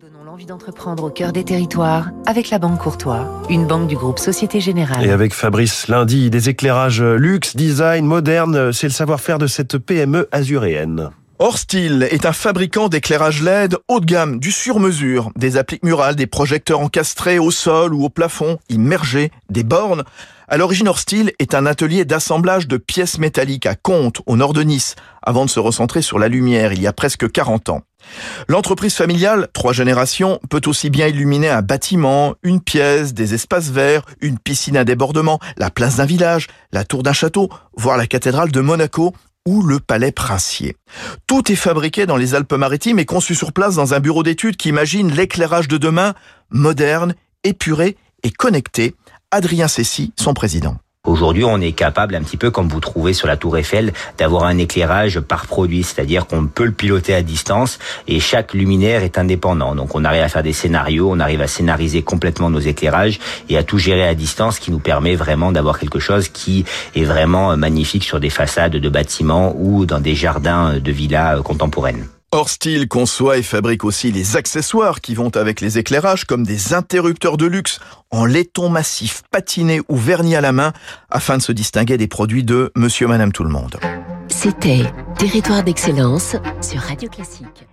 Donnons l'envie d'entreprendre au cœur des territoires avec la Banque Courtois, une banque du groupe Société Générale. Et avec Fabrice Lundi, des éclairages luxe, design, moderne, c'est le savoir-faire de cette PME azuréenne. Orstil est un fabricant d'éclairage LED haut de gamme, du sur-mesure, des appliques murales, des projecteurs encastrés au sol ou au plafond, immergés, des bornes. À l'origine, Orstil est un atelier d'assemblage de pièces métalliques à Comte, au nord de Nice, avant de se recentrer sur la lumière il y a presque 40 ans. L'entreprise familiale, trois générations, peut aussi bien illuminer un bâtiment, une pièce, des espaces verts, une piscine à débordement, la place d'un village, la tour d'un château, voire la cathédrale de Monaco ou le palais princier. Tout est fabriqué dans les Alpes-Maritimes et conçu sur place dans un bureau d'études qui imagine l'éclairage de demain moderne, épuré et connecté. Adrien Cessy, son président. Aujourd'hui, on est capable, un petit peu comme vous trouvez sur la Tour Eiffel, d'avoir un éclairage par produit, c'est-à-dire qu'on peut le piloter à distance et chaque luminaire est indépendant. Donc on arrive à faire des scénarios, on arrive à scénariser complètement nos éclairages et à tout gérer à distance, ce qui nous permet vraiment d'avoir quelque chose qui est vraiment magnifique sur des façades de bâtiments ou dans des jardins de villas contemporaines. Orstil conçoit et fabrique aussi les accessoires qui vont avec les éclairages comme des interrupteurs de luxe en laiton massif patiné ou vernis à la main afin de se distinguer des produits de Monsieur Madame Tout le Monde. C'était Territoire d'excellence sur Radio Classique.